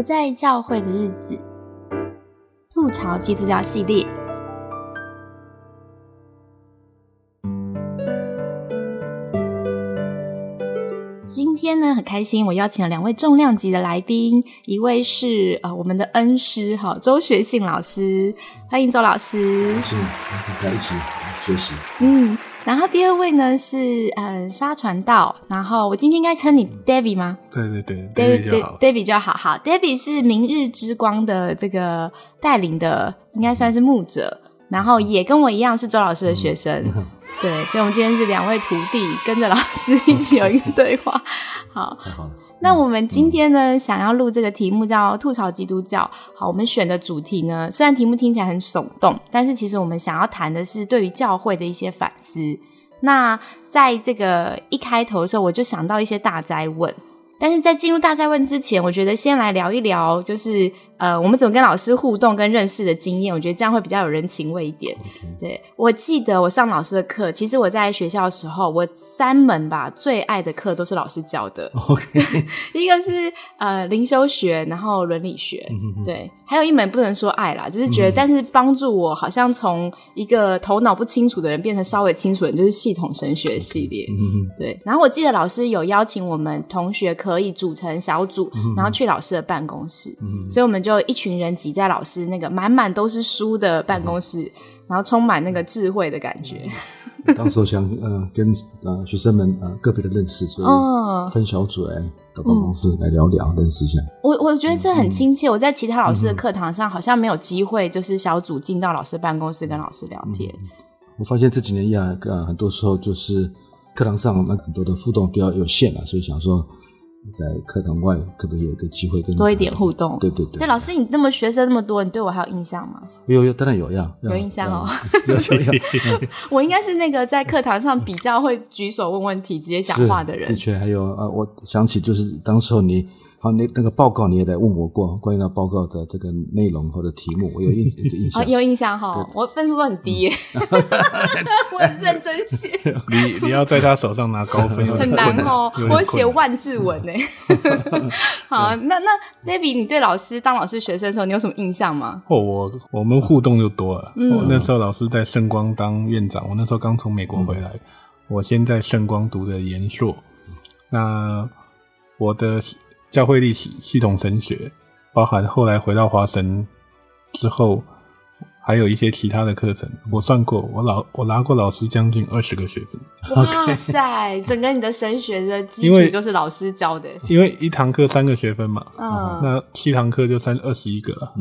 不在教会的日子，吐槽基督教系列。今天呢，很开心，我邀请了两位重量级的来宾，一位是呃我们的恩师哈周学信老师，欢迎周老师。是，大家一起学习。嗯，然后第二位呢是嗯沙船道，然后我今天应该称你 David 吗？对对对，David 就好。David 就好，好，David 是明日之光的这个带领的，应该算是牧者，然后也跟我一样是周老师的学生。对，所以，我们今天是两位徒弟跟着老师 一起有一个对话。好，太好了。那我们今天呢，想要录这个题目叫“吐槽基督教”。好，我们选的主题呢，虽然题目听起来很耸动，但是其实我们想要谈的是对于教会的一些反思。那在这个一开头的时候，我就想到一些大灾问。但是在进入大灾问之前，我觉得先来聊一聊，就是呃，我们怎么跟老师互动跟认识的经验。我觉得这样会比较有人情味一点。对我记得我上老师的课，其实我在学校的时候，我三门吧最爱的课都是老师教的。OK，一个是呃灵修学，然后伦理学，对，还有一门不能说爱啦，只是觉得，但是帮助我好像从一个头脑不清楚的人变成稍微清楚的人，就是系统神学系列。对，然后我记得老师有邀请我们同学可以组成小组，然后去老师的办公室，所以我们就一群人挤在老师那个满满都是书的办公室，然后充满那个智慧的感觉。当时我想呃跟呃学生们呃个别的认识，所哦以分小组来到办公室来聊聊，认识一下。我我觉得这很亲切。我在其他老师的课堂上好像没有机会，就是小组进到老师办公室跟老师聊天。我发现这几年以来，呃，很多时候就是课堂上那很多的互动比较有限了，所以想说在课堂外可不可以有一个机会跟多一点互动对对对所以，老师，你那么学生那么多，你对我还有印象吗？有有当然有呀有印象哦，有有有 我应该是那个在课堂上比较会举手问问题、直接讲话的人的。确还有啊，我想起就是当时候你。好，那那个报告你也来问我过，关于那报告的这个内容或者题目，我有印有印哦，象。有印象哈，我分数都很低耶，我很认真写，你你要在他手上拿高分，很难困哦我写万字文呢。好，那那 David，你对老师当老师学生的时候，你有什么印象吗？哦，我我们互动就多了。嗯我那时候老师在圣光当院长，我那时候刚从美国回来，我先在圣光读的研硕。那我的教会历史、系统神学，包含后来回到华神之后，还有一些其他的课程，我算过，我老我拿过老师将近二十个学分，哇塞，整个你的神学的基础就是老师教的。因为一堂课三个学分嘛，嗯，那七堂课就三二十一个了。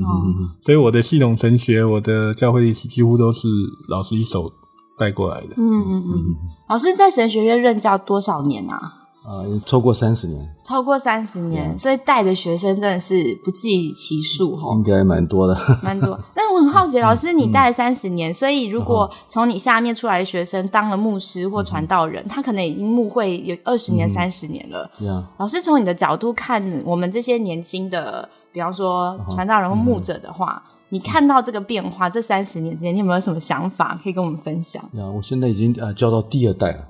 所以我的系统神学、我的教会历史几乎都是老师一手带过来的。嗯嗯嗯，老师在神学院任教多少年啊？啊，也超过三十年，超过三十年，所以带的学生真的是不计其数哈应，该蛮多的。蛮多。但我很好奇，老师你带了三十年，所以如果从你下面出来的学生当了牧师或传道人，他可能已经牧会有二十年、三十年了。呀，老师从你的角度看，我们这些年轻的，比方说传道人或牧者的话，你看到这个变化，这三十年之间，你有没有什么想法可以跟我们分享？呀，我现在已经呃教到第二代了，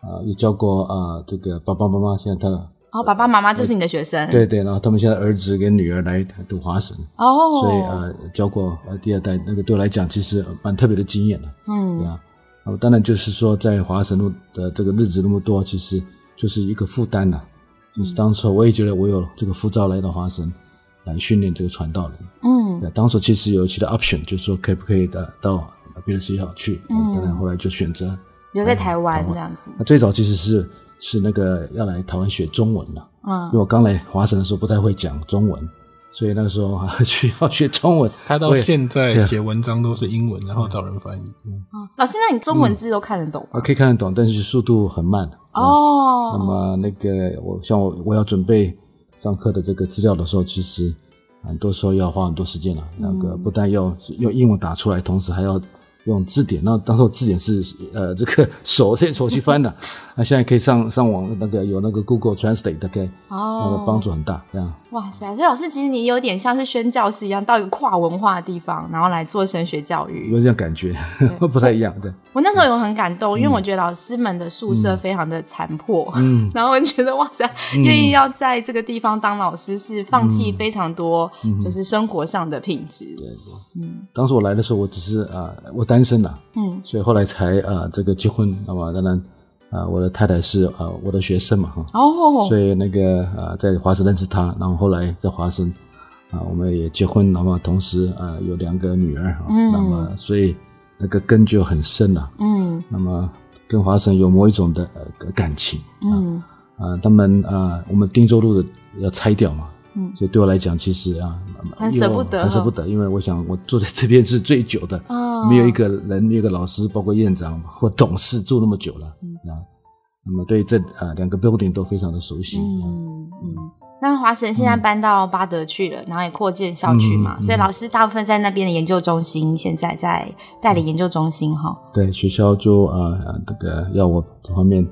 啊，也教过啊这个爸爸妈妈，现在他哦，爸爸妈妈就是你的学生，对对，然后他们现在儿子跟女儿来读华神，哦，所以呃教过呃第二代，那个对我来讲其实呃蛮特别的经验的，嗯。对，啊，当然就是说在华神路的这个日子那么多，其实就是一个负担呐，就是当初我也觉得我有这个护照来到华神来训练这个传道人，嗯。对当时其实有其他 option，就是说可不可以的到别的学校去，嗯。当然后来就选择。留在台湾这样子，那最早其实是是那个要来台湾学中文的，因为嗯，我刚来华神的时候不太会讲中文，所以那个时候还 需要学中文。他到现在 写文章都是英文，然后找人翻译。嗯老师，那你中文字都看得懂吗？我可以看得懂，但是速度很慢。哦那哦，么那个我像我我要准备上课的这个资料的时候，其实很多时候要花很多时间了。那个不但要用英文打出来，同时还要用字典，那当时字典是呃这个 手手去翻的，那现在可以上上网那个有那个 Google Translate，大概哦那个帮助很大，这样。哇塞！所以老师，其实你有点像是宣教师一样，到一个跨文化的地方，然后来做神学教育。有这样感觉，不太一样，对。我那时候有很感动，因为我觉得老师们的宿舍非常的残破，嗯，然后我觉得哇塞，愿意要在这个地方当老师，是放弃非常多，就是生活上的品质。对对，嗯。当时我来的时候，我只是啊，我单身呐，嗯，所以后来才啊这个结婚，那么当然。啊，我的太太是啊我的学生嘛哈，哦，所以那个啊在华生认识她，然后后来在华生啊我们也结婚，那么同时啊有两个女儿哈，那么所以那个根就很深了，嗯，那么跟华生有某一种的呃感情，嗯。啊。他们啊我们汀州路的要拆掉嘛。嗯，所以对我来讲，其实啊，很舍不得，很舍不得，因为我想我住在这边是最久的，没有一个人，没有一个老师，包括院长或董事住那么久了啊。那么对这啊两个 building 都非常的熟悉。嗯嗯。那华神现在搬到巴德去了，然后也扩建校区嘛，所以老师大部分在那边的研究中心，现在在代理研究中心哈。对，学校就啊这个要我这方面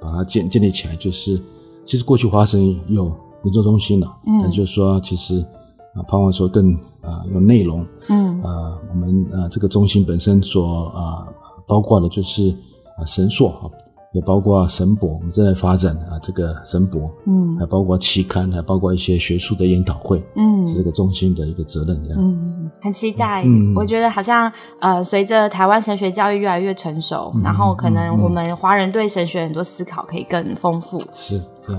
把它建建立起来，就是其实过去华神有。研究中心了，嗯，就是说，其实啊，盼望说更啊有内容，嗯，啊，我们啊这个中心本身所啊包括的就是啊神硕哈，也包括神博，我们正在发展啊这个神博，嗯，还包括期刊，还包括一些学术的研讨会，嗯，是这个中心的一个责任，这样，嗯，很期待，嗯，我觉得好像呃随着台湾神学教育越来越成熟，然后可能我们华人对神学很多思考可以更丰富，是这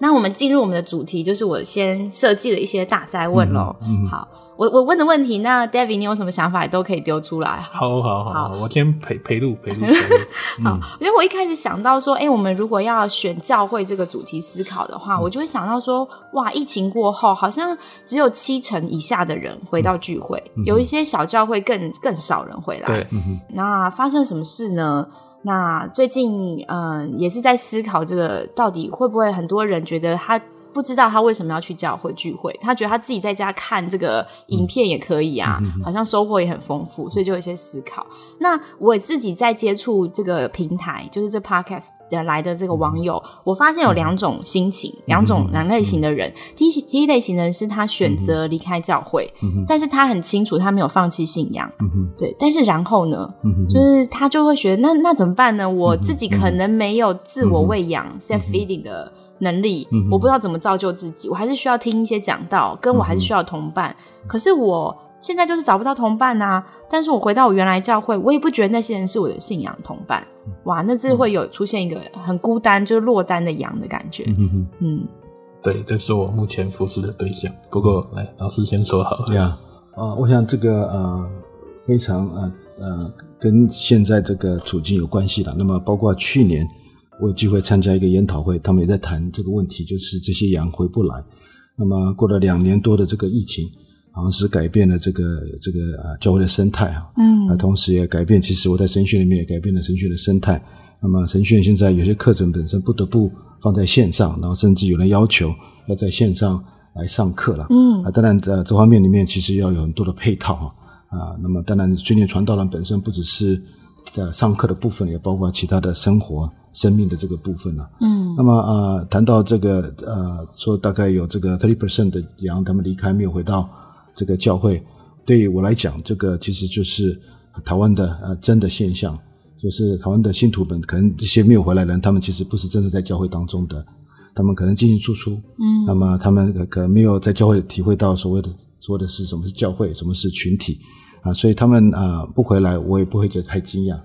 那我们进入我们的主题，就是我先设计了一些大灾问喽。好，我我问的问题，那 David 你有什么想法也都可以丢出来。好好好，我先陪陪路陪路。好，因为我一开始想到说，哎，我们如果要选教会这个主题思考的话，我就会想到说，哇，疫情过后好像只有七成以下的人回到聚会，有一些小教会更更少人回来。对，那发生什么事呢？那最近，嗯，也是在思考这个到底会不会很多人觉得他。不知道他为什么要去教会聚会，他觉得他自己在家看这个影片也可以啊，好像收获也很丰富，所以就有一些思考。那我自己在接触这个平台，就是这 podcast 的来的这个网友，我发现有两种心情，两种两类型的人。第一第一类型的人是他选择离开教会，但是他很清楚他没有放弃信仰，对。但是然后呢，就是他就会觉得那那怎么办呢？我自己可能没有自我喂养 self feeding 的。能力，我不知道怎么造就自己，我还是需要听一些讲道，跟我还是需要同伴。可是我现在就是找不到同伴呐。但是我回到我原来教会，我也不觉得那些人是我的信仰同伴。哇，那这会有出现一个很孤单，就是落单的羊的感觉。嗯，对，这是我目前服侍的对象。不过，来，老师先说好。对啊，啊，我想这个呃，非常呃呃，跟现在这个处境有关系的。那么包括去年。我有机会参加一个研讨会，他们也在谈这个问题，就是这些羊回不来。那么过了两年多的这个疫情，好像是改变了这个这个啊教会的生态啊，嗯，啊同时也改变，其实我在神学里面也改变了神学的生态。那么神学院现在有些课程本身不得不放在线上，然后甚至有人要求要在线上来上课了，嗯，啊当然在这方面里面其实要有很多的配套啊，啊那么当然训练传道人本身不只是在上课的部分，也包括其他的生活。生命的这个部分了，嗯，那么呃，谈到这个呃，说大概有这个 thirty percent 的羊他们离开没有回到这个教会，对于我来讲，这个其实就是台湾的呃真的现象，就是台湾的信徒们可能这些没有回来的人，他们其实不是真的在教会当中的，他们可能进进出出，嗯，那么他们可能没有在教会体会到所谓的说的是什么是教会，什么是群体啊，所以他们啊不回来，我也不会觉得太惊讶。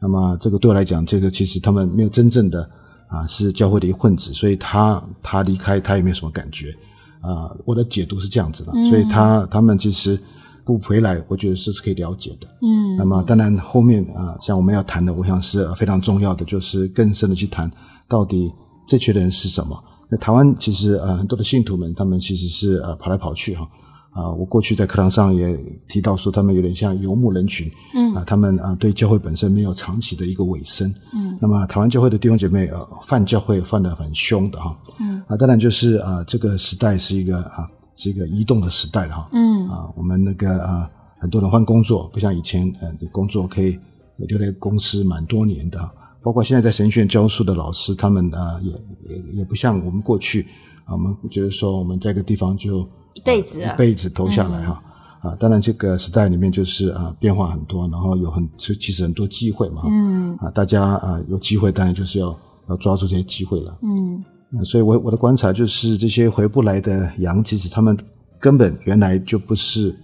那么这个对我来讲，这个其实他们没有真正的啊是教会的一混子，所以他他离开他也没有什么感觉啊。我的解读是这样子的，所以他他们其实不回来，我觉得是是可以了解的。嗯。那么当然后面啊，像我们要谈的，我想是非常重要的，就是更深的去谈到底这群人是什么。那台湾其实呃很多的信徒们，他们其实是呃跑来跑去哈。啊，我过去在课堂上也提到说，他们有点像游牧人群，嗯，啊，他们啊对教会本身没有长期的一个尾声，嗯，那么台湾教会的弟兄姐妹呃犯教会犯的很凶的哈，嗯，啊，当然就是啊这个时代是一个啊是一个移动的时代了哈。嗯啊，我们那个啊，很多人换工作，不像以前呃，你工作可以留在公司蛮多年的。包括现在在神学院教书的老师，他们啊、呃，也也也不像我们过去啊，我们觉得说我们在一个地方就一辈子一辈子投下来哈。啊，当然这个时代里面就是啊变化很多，然后有很其其实很多机会嘛。嗯啊，大家啊有机会，当然就是要要抓住这些机会了。嗯嗯所以我我的观察就是，这些回不来的羊，其实他们根本原来就不是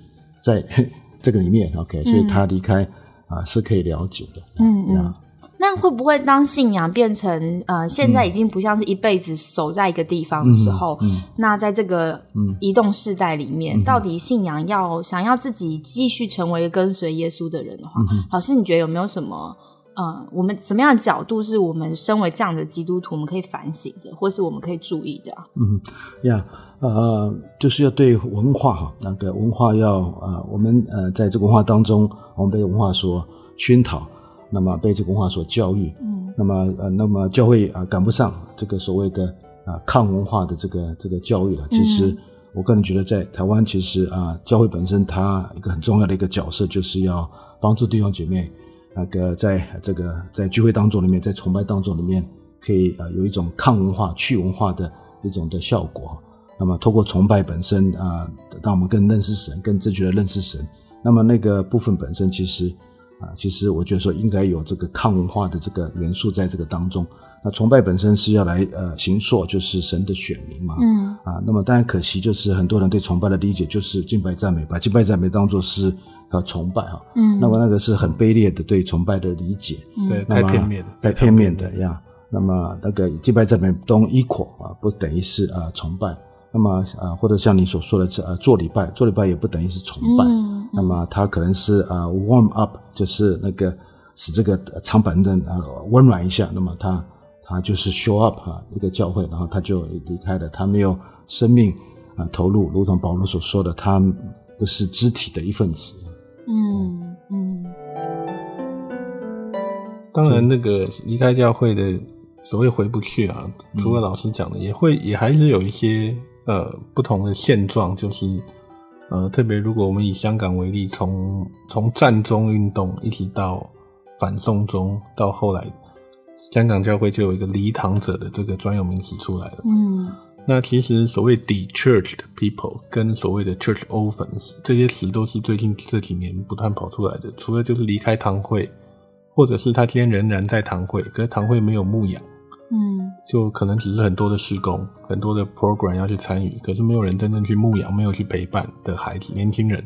在 这个里面，OK，所以他离开啊是可以了解的。嗯嗯呀，那会不会当信仰变成呃，现在已经不像是一辈子守在一个地方的时候，嗯那在这个嗯。移动世代里面，到底信仰要想要自己继续成为跟随耶稣的人的话，嗯老师你觉得有没有什么呃，我们什么样的角度是我们身为这样的基督徒，我们可以反省的，或是我们可以注意的、啊？嗯呀，呃，就是要对文化哈，那个文化要呃，我们呃在这个文化当中，我们被文化所熏陶，那么被这个文化所教育，嗯那么呃，那么教会啊、赶不上这个所谓的啊、抗文化的这个这个教育了。其实嗯我个人觉得，在台湾其实啊、教会本身它一个很重要的一个角色，就是要帮助弟兄姐妹那个在这个在聚会当中里面，在崇拜当中里面，可以啊、有一种抗文化、去文化的一种的效果。那么透过崇拜本身啊、让我们更认识神，更正确的认识神。那么那个部分本身其实啊，其实我觉得说应该有这个抗文化的这个元素在这个当中。那崇拜本身是要来呃行塑，就是神的选民嘛。嗯啊，那么当然可惜就是很多人对崇拜的理解就是敬拜赞美，把敬拜赞美当做是呃崇拜哈。嗯，那么那个是很卑劣的对崇拜的理解。对，那么太片面的，太片面的呀。那么那个敬拜赞美 don't equal 啊，不等于是啊、呃崇拜。那么啊、呃或者像你所说的这呃做礼拜，做礼拜也不等于是崇拜。嗯那么它可能是啊、呃 warm up，就是那个使这个呃长板凳啊温暖一下。那么他他就是 show up 啊一个教会，然后他就离开了，他没有生命啊、投入，如同保罗所说的，他不是肢体的一份子。嗯嗯当然，那个离开教会的所谓回不去啊，除了老师讲的，也会也还是有一些呃不同的现状，就是呃，特别如果我们以香港为例，从从战中运动一直到反送中，到后来香港教会就有一个离堂者的这个专有名词出来了。嗯那其实所谓 de-churched people 跟所谓的 church orphans 这些词都是最近这几年不断跑出来的。除了就是离开堂会，或者是他今天仍然在堂会，可是堂会没有牧养，嗯就可能只是很多的施工、很多的 program 要去参与，可是没有人真正去牧养、没有去陪伴的孩子、年轻人。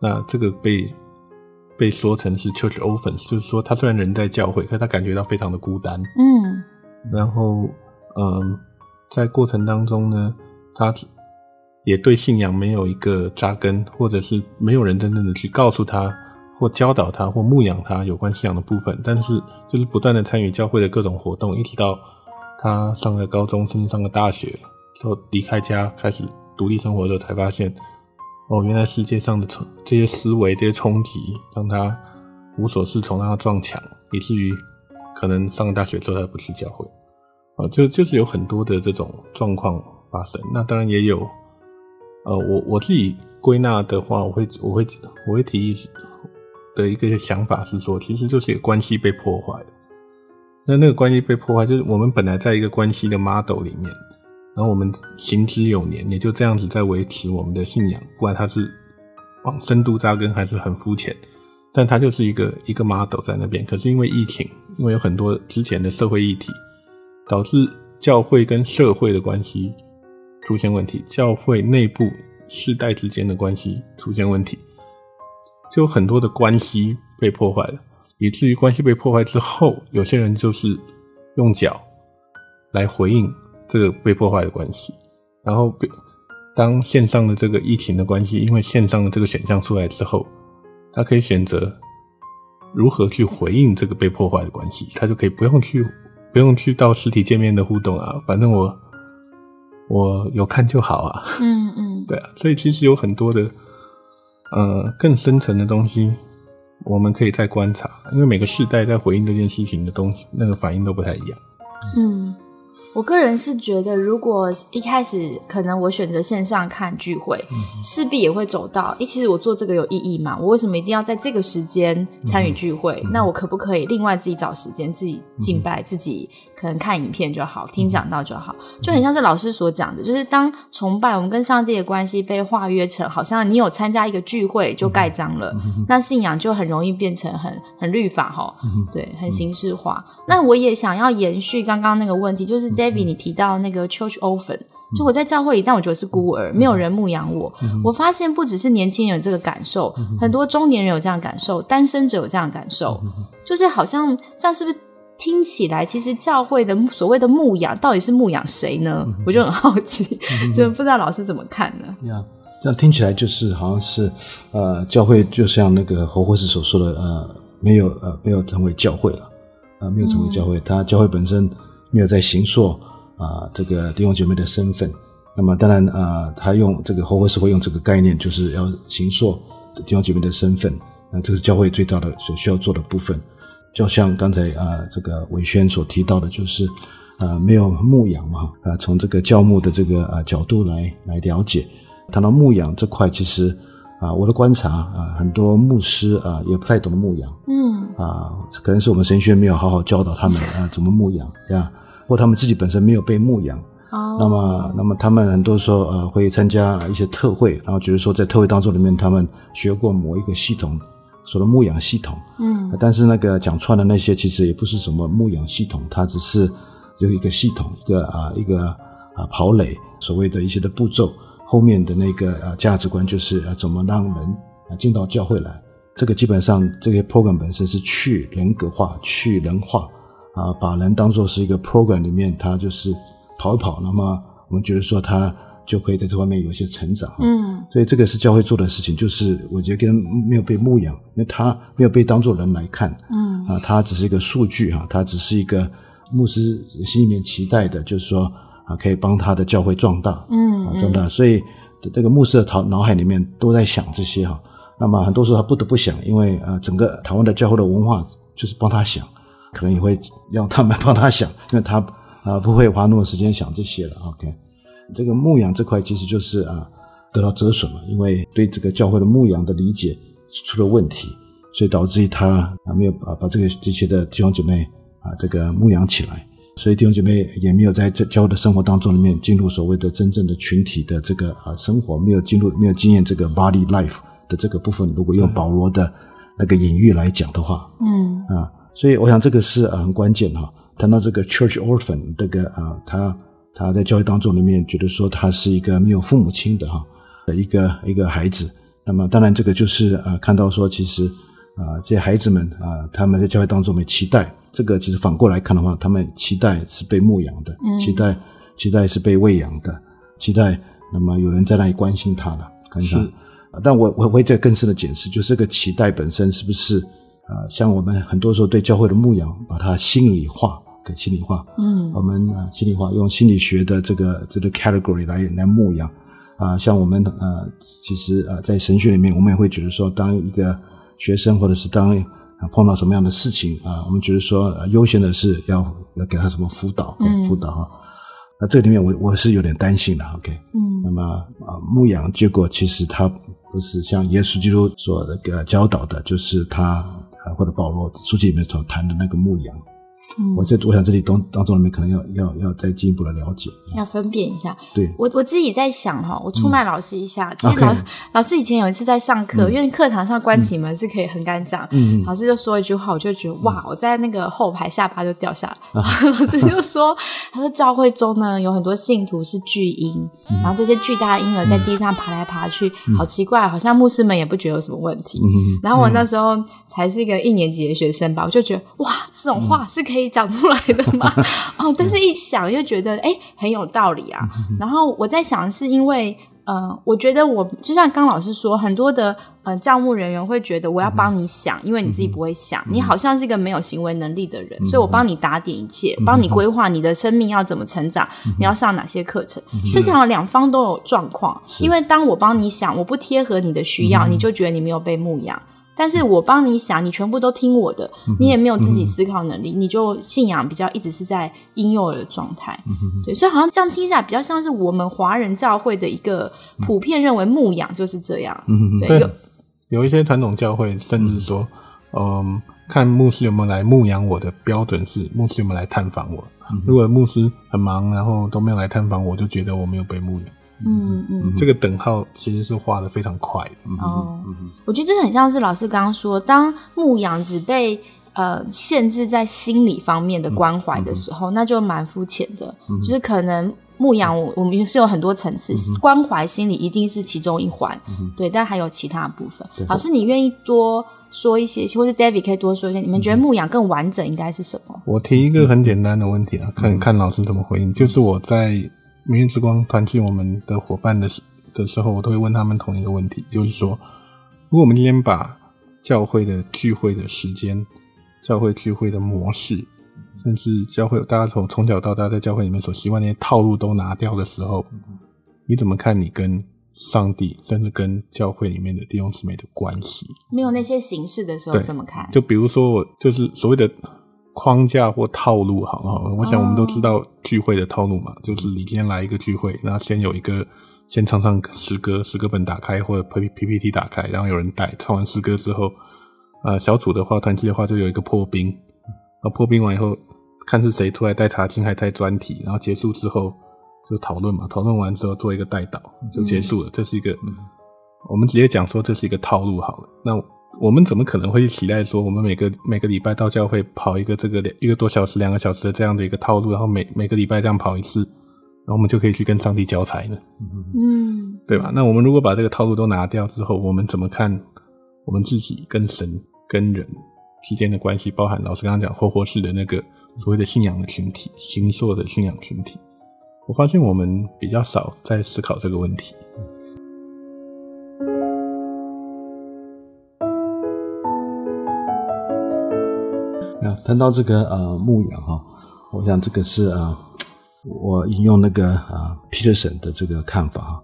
那这个被被说成是 church orphans，就是说他虽然人在教会，可他感觉到非常的孤单。嗯然后，嗯，在过程当中呢，他也对信仰没有一个扎根，或者是没有人真正的去告诉他，或教导他，或牧养他有关信仰的部分。但是，就是不断的参与教会的各种活动，一直到他上了高中，甚至上了大学，就离开家开始独立生活的时候，才发现，哦，原来世界上的冲这些思维、这些冲击，让他无所适从，让他撞墙，以至于可能上了大学之后他不去教会。啊，就就是有很多的这种状况发生。那当然也有，呃，我我自己归纳的话，我会我会我会提议的一个想法是说，其实就是一个关系被破坏。那那个关系被破坏，就是我们本来在一个关系的 model 里面，然后我们行之有年，也就这样子在维持我们的信仰，不管它是往深度扎根还是很肤浅，但它就是一个一个 model 在那边。可是因为疫情，因为有很多之前的社会议题。导致教会跟社会的关系出现问题，教会内部世代之间的关系出现问题，就有很多的关系被破坏了，以至于关系被破坏之后，有些人就是用脚来回应这个被破坏的关系，然后被当线上的这个疫情的关系，因为线上的这个选项出来之后，他可以选择如何去回应这个被破坏的关系，他就可以不用去。不用去到实体见面的互动啊，反正我我有看就好啊。嗯嗯，对啊，所以其实有很多的呃更深层的东西，我们可以再观察，因为每个世代在回应这件事情的东西，那个反应都不太一样。嗯，我个人是觉得，如果一开始可能我选择线上看聚会，势必也会走到，诶，其实我做这个有意义吗？我为什么一定要在这个时间参与聚会？那我可不可以另外自己找时间，自己敬拜，自己可能看影片就好，听讲道就好，就很像是老师所讲的，就是当崇拜我们跟上帝的关系被化约成，好像你有参加一个聚会就盖章了，那信仰就很容易变成很很律法哈，对，很形式化。那我也想要延续刚刚那个问题，就是。David，你提到那个 church orphan，就我在教会里，但我觉得是孤儿，没有人牧养我。我发现不只是年轻人有这个感受，很多中年人有这样感受，单身者有这样感受，就是好像这样是不是听起来，其实教会的所谓的牧养到底是牧养谁呢？我就很好奇，就不知道老师怎么看呢？呀，这样听起来就是好像是呃，教会就像那个侯博士所说的，呃，没有呃，没有成为教会了啊，没有成为教会，他教会本身。没有在行塑啊，这个弟兄姐妹的身份。那么当然啊，他用这个后会是会用这个概念，就是要行塑弟兄姐妹的身份。那这是教会最大的所需要做的部分。就像刚才啊，这个伟轩所提到的，就是啊，没有牧养嘛啊，从这个教牧的这个啊角度来来了解，谈到牧养这块，其实啊，我的观察啊，很多牧师啊也不太懂得牧养。嗯啊，可能是我们神学没有好好教导他们啊，怎么牧养呀。或他们自己本身没有被牧养，那么，那么他们很多时候呃会参加一些特会，然后觉得说在特会当中里面他们学过某一个系统，所谓牧养系统，嗯，但是那个讲穿的那些其实也不是什么牧养系统，它只是有一个系统，一个啊一个啊跑垒，所谓的一些的步骤，后面的那个呃价值观就是呃怎么让人啊进到教会来，这个基本上这些 program 本身是去人格化、去人化。啊，把人当做是一个 program 里面，他就是跑一跑，那么我们觉得说他就可以在这方面有一些成长。嗯，所以这个是教会做的事情，就是我觉得跟没有被牧养，因为他没有被当做人来看。嗯，啊，他只是一个数据哈，他只是一个牧师心里面期待的，就是说啊，可以帮他的教会壮大。嗯，壮大。所以这个牧师的脑脑海里面都在想这些哈。那么很多时候他不得不想，因为呃，整个台湾的教会的文化就是帮他想。可能也会让他们帮他想，因为他啊不会花那么多时间想这些了。OK，这个牧养这块其实就是啊得到折损了，因为对这个教会的牧养的理解出了问题，所以导致于他啊没有把把这个这些的弟兄姐妹啊这个牧养起来，所以弟兄姐妹也没有在这教会的生活当中里面进入所谓的真正的群体的这个啊生活，没有进入没有经验这个 body life 的这个部分。如果用保罗的那个隐喻来讲的话，嗯啊。所以我想这个是很关键哈。谈到这个 church orphan 这个啊，他他在教育当中里面觉得说他是一个没有父母亲的哈的一个一个孩子。那么当然这个就是啊，看到说其实啊这些孩子们啊他们在教育当中没期待，这个其实反过来看的话，他们期待是被牧养的，期待期待是被喂养的，期待那么有人在那里关心他的，看他。但我我会再更深的解释，就是这个期待本身是不是？啊，像我们很多时候对教会的牧养，把它心理化，给心理化。嗯，我们啊，心理化用心理学的这个这个 category 来来牧养。啊，像我们呃，其实呃，在神学里面，我们也会觉得说，当一个学生或者是当碰到什么样的事情啊，我们觉得说优先的是要要给他什么辅导，辅导啊。那这里面我我是有点担心的。OK，嗯，那么啊，牧养结果其实他不是像耶稣基督所那个教导的，就是他。或者保罗书信里面所谈的那个牧羊。我这我想这里当当中里面可能要要要再进一步的了解，要分辨一下。对，我我自己在想哈，我出卖老师一下。其实老老师以前有一次在上课，因为课堂上关起门是可以很敢讲，老师就说一句话，我就觉得哇，我在那个后排下巴就掉下来。老师就 说，他说教会中呢有很多信徒是巨婴，然后这些巨大婴儿在地上爬来爬去，好奇怪，好像牧师们也不觉得有什么问题。然后我那时候才是一个一年级的学生吧，我就觉得哇，这种话是可以。讲出来的嘛？哦，但是一想又觉得哎很有道理啊。然后我在想，是因为呃，我觉得我就像刚老师说，很多的呃教务人员会觉得我要帮你想，因为你自己不会想，你好像是一个没有行为能力的人，所以我帮你打点一切，帮你规划你的生命要怎么成长，你要上哪些课程。所以这样两方都有状况。因为当我帮你想，我不贴合你的需要，你就觉得你没有被牧养。但是我帮你想，你全部都听我的，你也没有自己思考能力，你就信仰比较一直是在婴幼儿的状态。对，所以好像这样听起来，比较像是我们华人教会的一个普遍认为牧养就是这样。对，有有一些传统教会甚至说，嗯，看牧师有没有来牧养我的标准是牧师有没有来探访我。如果牧师很忙，然后都没有来探访，我就觉得我没有被牧养。嗯嗯，这个等号其实是画的非常快的。哦，我觉得这很像是老师刚刚说，当牧羊只被呃限制在心理方面的关怀的时候，那就蛮肤浅的。就是可能牧羊我我们是有很多层次，关怀心理一定是其中一环，对，但还有其他部分。老师，你愿意多说一些，或者 David 可以多说一些？你们觉得牧养更完整应该是什么？我提一个很简单的问题啊，看看老师怎么回应。就是我在。明日之光团聚我们的伙伴的时的时候，我都会问他们同一个问题，就是说，如果我们今天把教会的聚会的时间、教会聚会的模式，甚至教会大家从从小到大在教会里面所习惯那些套路都拿掉的时候，你怎么看你跟上帝，甚至跟教会里面的弟兄姊妹的关系？没有那些形式的时候，怎么看？就比如说，我就是所谓的。框架或套路，好哈，我想我们都知道聚会的套路嘛，就是你今天来一个聚会，然后先有一个先唱唱诗歌，诗歌本打开或者 P P P T 打开，然后有人带，唱完诗歌之后，呃，小组的话，团体的话就有一个破冰，然后破冰完以后，看是谁出来带查经还带专题，然后结束之后就讨论嘛，讨论完之后做一个带导就结束了，这是一个，我们直接讲说这是一个套路好了，那。我们怎么可能会期待说，我们每个每个礼拜到教会跑一个这个两一个多小时、两个小时的这样的一个套路，然后每每个礼拜这样跑一次，然后我们就可以去跟上帝交差呢？嗯，对吧？那我们如果把这个套路都拿掉之后，我们怎么看我们自己跟神、跟人之间的关系？包含老师刚刚讲活活式的那个所谓的信仰的群体、星座的信仰群体，我发现我们比较少在思考这个问题。谈到这个呃牧羊哈，我想这个是啊，我引用那个啊 Peterson 的这个看法哈。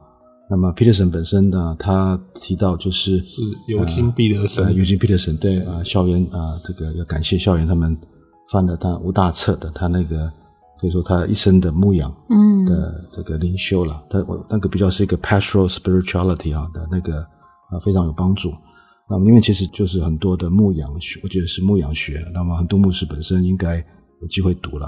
那么 Peterson 本身呢，他提到就是是尤金彼得森，尤金彼得森对啊，校园啊，这个要感谢校园他们翻了他吴大册的，他那个可以说他一生的牧羊嗯的这个灵修了，他我那个比较是一个 pastoral spirituality 啊的那个啊非常有帮助。那么，因为其实就是很多的牧羊学，我觉得是牧羊学。那么，很多牧师本身应该有机会读了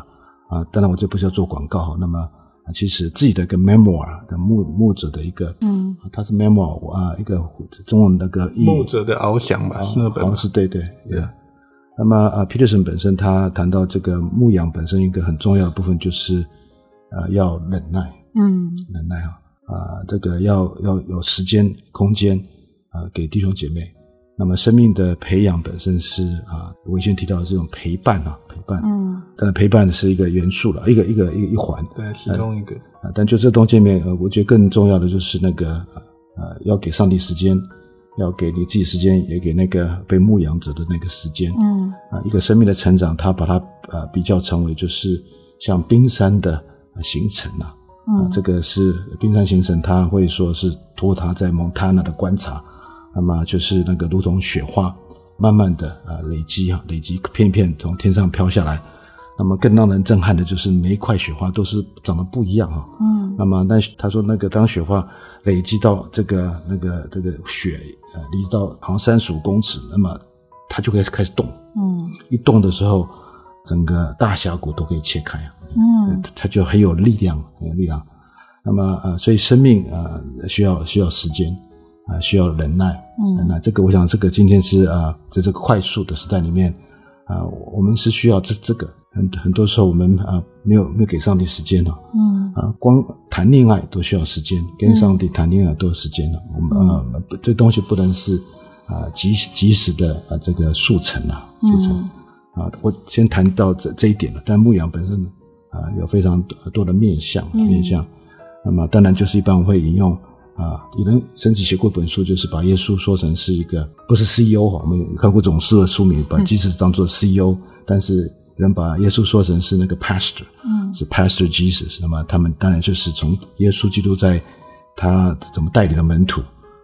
啊。当然，我这不是要做广告哈。那么，其实自己的一个 memoir 的牧牧者的一个，嗯，他是 memoir 啊，一个中文那个牧者的翱翔吧，是那本是对对对。那么啊，Peterson 本身他谈到这个牧羊本身一个很重要的部分就是啊，要忍耐，嗯，忍耐啊啊，这个要要有时间空间啊，给弟兄姐妹。那么，生命的培养本身是啊，我以前提到的这种陪伴啊，陪伴。嗯，当然陪伴是一个元素了，一个一个一个一环。对，其中一个啊。但就这东西里面，呃，我觉得更重要的就是那个呃，要给上帝时间，要给你自己时间，也给那个被牧养者的那个时间。嗯，啊，一个生命的成长，他把它呃比较成为就是像冰山的形成啊。嗯，这个是冰山形成，他会说是托他在蒙塔纳的观察。那么就是那个如同雪花，慢慢的啊累积哈，累积片片从天上飘下来。那么更让人震撼的就是每一块雪花都是长得不一样哈。嗯。那么那他说那个当雪花累积到这个那个这个雪呃离到好像三十五公尺，那么它就开始开始动。嗯。一动的时候，整个大峡谷都可以切开啊。嗯。它就很有力量，很有力量。那么呃，所以生命呃需要需要时间。啊，需要忍耐，忍耐。这个，我想，这个今天是啊，在这个快速的时代里面，啊，我们是需要这这个。很很多时候，我们啊，没有没有给上帝时间了。嗯。啊，光谈恋爱都需要时间，跟上帝谈恋爱都有时间了。我们啊，这东西不能是啊，及及时的啊，这个速成啊，速成。啊，我先谈到这这一点了。但牧羊本身啊，有非常多的面相，面相。那么，当然就是一般我会引用。啊，有人甚至写过一本书，就是把耶稣说成是一个不是 CEO 哈，我们有看过这种书的书名，把基督当做 CEO，但是人把耶稣说成是那个 Pastor，嗯，是 Pastor Jesus，那么他们当然就是从耶稣基督在他怎么带领的门徒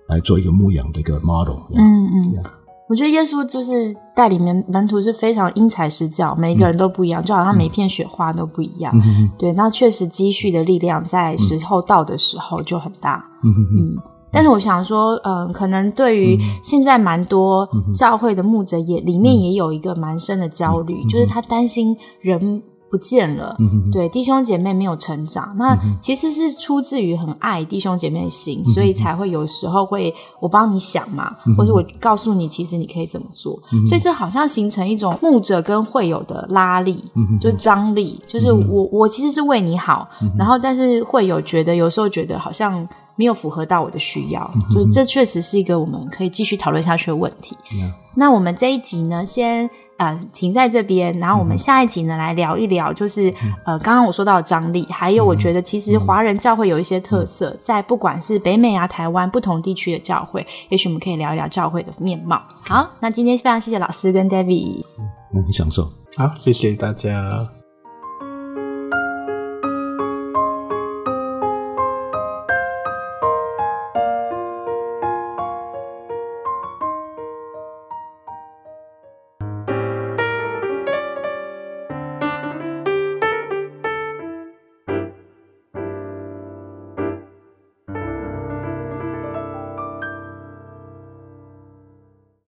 来做一个牧养的一个 model，嗯嗯，我觉得耶稣就是带领门门徒是非常因材施教，每一个人都不一样，就好像每片雪花都不一样。嗯对，那确实积蓄的力量在时候到的时候就很大。嗯嗯嗯，但是我想说，嗯、可能对于现在蛮多教会的牧者也里面也有一个蛮深的焦虑，就是他担心人不见了，嗯对弟兄姐妹没有成长，那其实是出自于很爱弟兄姐妹的心，所以才会有时候会我帮你想嘛，或者我告诉你，其实你可以怎么做，所以这好像形成一种牧者跟会友的拉力，就张力，就是我我其实是为你好，然后但是会友觉得有时候觉得好像。没有符合到我的需要，就是这确实是一个我们可以继续讨论下去的问题。那我们这一集呢，先呃停在这边，然后我们下一集呢来聊一聊，就是呃刚刚我说到的张力，还有我觉得其实华人教会有一些特色，在不管是北美啊、台湾不同地区的教会，也许我们可以聊一聊教会的面貌。好，那今天非常谢谢老师跟 David。我，很享受。好，谢谢大家。